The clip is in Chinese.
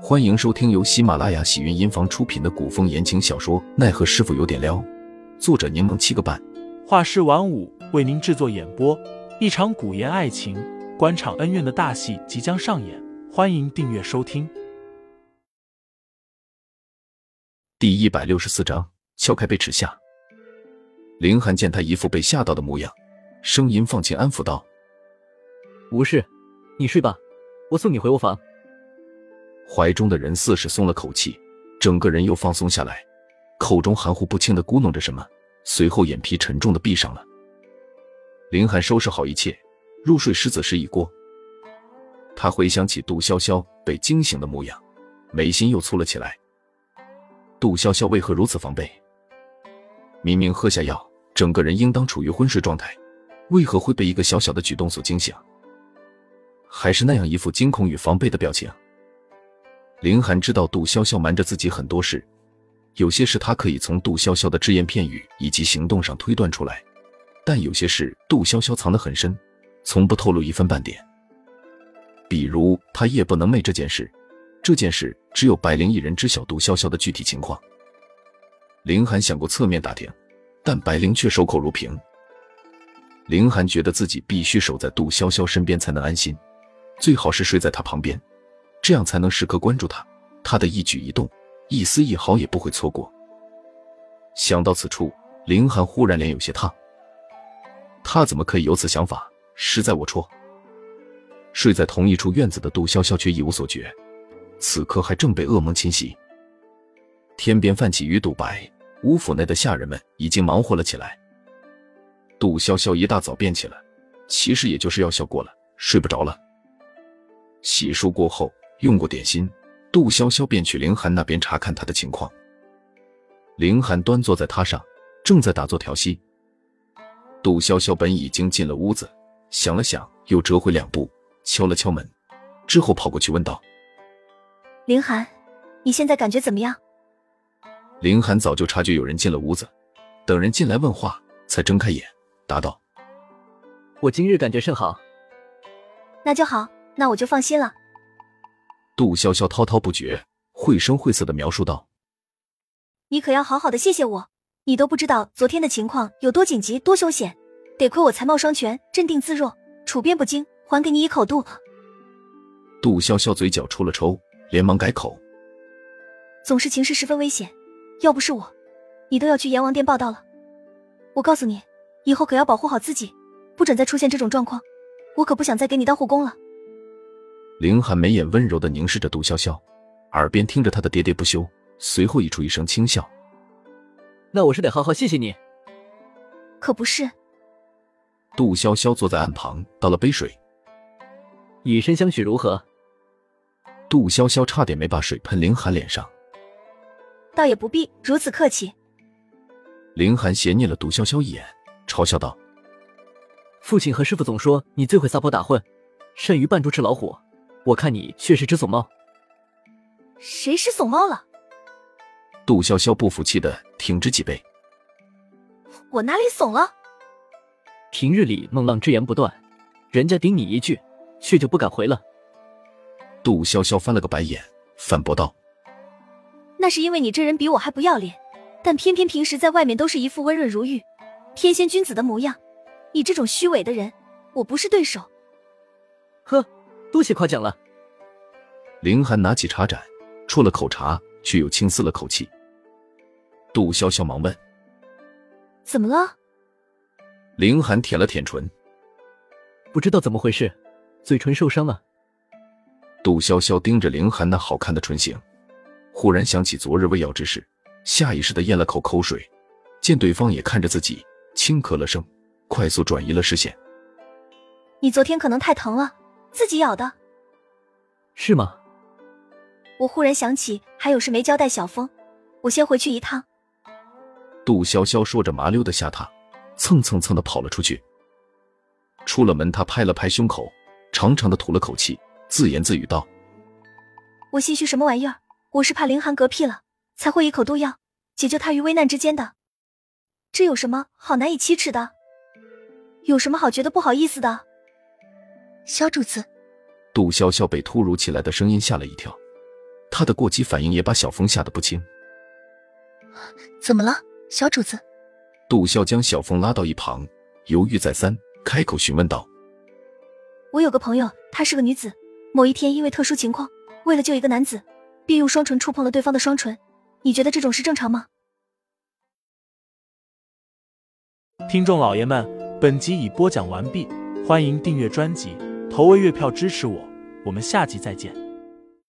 欢迎收听由喜马拉雅喜云音房出品的古风言情小说《奈何师傅有点撩》，作者柠檬七个半，画师晚舞为您制作演播。一场古言爱情、官场恩怨的大戏即将上演，欢迎订阅收听。第一百六十四章，撬开被耻下。林寒见他一副被吓到的模样，声音放轻安抚道：“无事，你睡吧，我送你回卧房。”怀中的人似是松了口气，整个人又放松下来，口中含糊不清的咕哝着什么，随后眼皮沉重的闭上了。林寒收拾好一切，入睡时子时已过。他回想起杜潇潇被惊醒的模样，眉心又蹙了起来。杜潇潇为何如此防备？明明喝下药，整个人应当处于昏睡状态，为何会被一个小小的举动所惊醒？还是那样一副惊恐与防备的表情？林寒知道杜潇潇瞒着自己很多事，有些事他可以从杜潇潇的只言片语以及行动上推断出来，但有些事杜潇潇藏得很深，从不透露一分半点。比如他夜不能寐这件事，这件事只有白灵一人知晓杜潇潇的具体情况。林寒想过侧面打听，但白灵却守口如瓶。林寒觉得自己必须守在杜潇潇身边才能安心，最好是睡在他旁边。这样才能时刻关注他，他的一举一动，一丝一毫也不会错过。想到此处，凌寒忽然脸有些烫。他怎么可以有此想法？实在龌龊。睡在同一处院子的杜潇潇却一无所觉，此刻还正被噩梦侵袭。天边泛起鱼肚白，吴府内的下人们已经忙活了起来。杜潇潇一大早便起了，其实也就是药效过了，睡不着了。洗漱过后。用过点心，杜潇潇便去凌寒那边查看他的情况。凌寒端坐在榻上，正在打坐调息。杜潇潇本已经进了屋子，想了想，又折回两步，敲了敲门，之后跑过去问道：“凌寒，你现在感觉怎么样？”凌寒早就察觉有人进了屋子，等人进来问话，才睁开眼，答道：“我今日感觉甚好。”那就好，那我就放心了。杜潇潇滔滔不绝、绘声绘色的描述道：“你可要好好的谢谢我，你都不知道昨天的情况有多紧急、多凶险，得亏我才貌双全、镇定自若、处变不惊，还给你一口肚。”杜潇潇嘴角抽了抽，连忙改口：“总是情势十分危险，要不是我，你都要去阎王殿报道了。我告诉你，以后可要保护好自己，不准再出现这种状况。我可不想再给你当护工了。”凌寒眉眼温柔的凝视着杜潇潇，耳边听着他的喋喋不休，随后溢出一声轻笑。那我是得好好谢谢你。可不是。杜潇潇坐在岸旁，倒了杯水。以身相许如何？杜潇潇差点没把水喷凌寒脸上。倒也不必如此客气。凌寒斜睨了杜潇潇一眼，嘲笑道：“父亲和师傅总说你最会撒泼打混，善于扮猪吃老虎。”我看你确实只怂猫。谁是怂猫了？杜潇潇不服气的挺直脊背。我哪里怂了？平日里孟浪之言不断，人家顶你一句，却就不敢回了。杜潇潇翻了个白眼，反驳道：“那是因为你这人比我还不要脸，但偏偏平时在外面都是一副温润如玉、天仙君子的模样。你这种虚伪的人，我不是对手。”呵。多谢夸奖了。凌寒拿起茶盏，啜了口茶，却又轻嘶了口气。杜潇潇忙问：“怎么了？”凌寒舔了舔唇，不知道怎么回事，嘴唇受伤了。杜潇潇盯着凌寒那好看的唇形，忽然想起昨日喂药之事，下意识的咽了口口水。见对方也看着自己，轻咳了声，快速转移了视线。你昨天可能太疼了。自己咬的，是吗？我忽然想起还有事没交代小峰，我先回去一趟。杜潇潇说着，麻溜的下榻，蹭蹭蹭的跑了出去。出了门，他拍了拍胸口，长长的吐了口气，自言自语道：“我心虚什么玩意儿？我是怕凌寒嗝屁了，才会一口毒药解救他于危难之间的。这有什么好难以启齿的？有什么好觉得不好意思的？”小主子，杜潇潇被突如其来的声音吓了一跳，他的过激反应也把小峰吓得不轻。怎么了，小主子？杜潇将小峰拉到一旁，犹豫再三，开口询问道：“我有个朋友，她是个女子，某一天因为特殊情况，为了救一个男子，便用双唇触碰了对方的双唇。你觉得这种事正常吗？”听众老爷们，本集已播讲完毕，欢迎订阅专辑，投喂月票支持我，我们下集再见。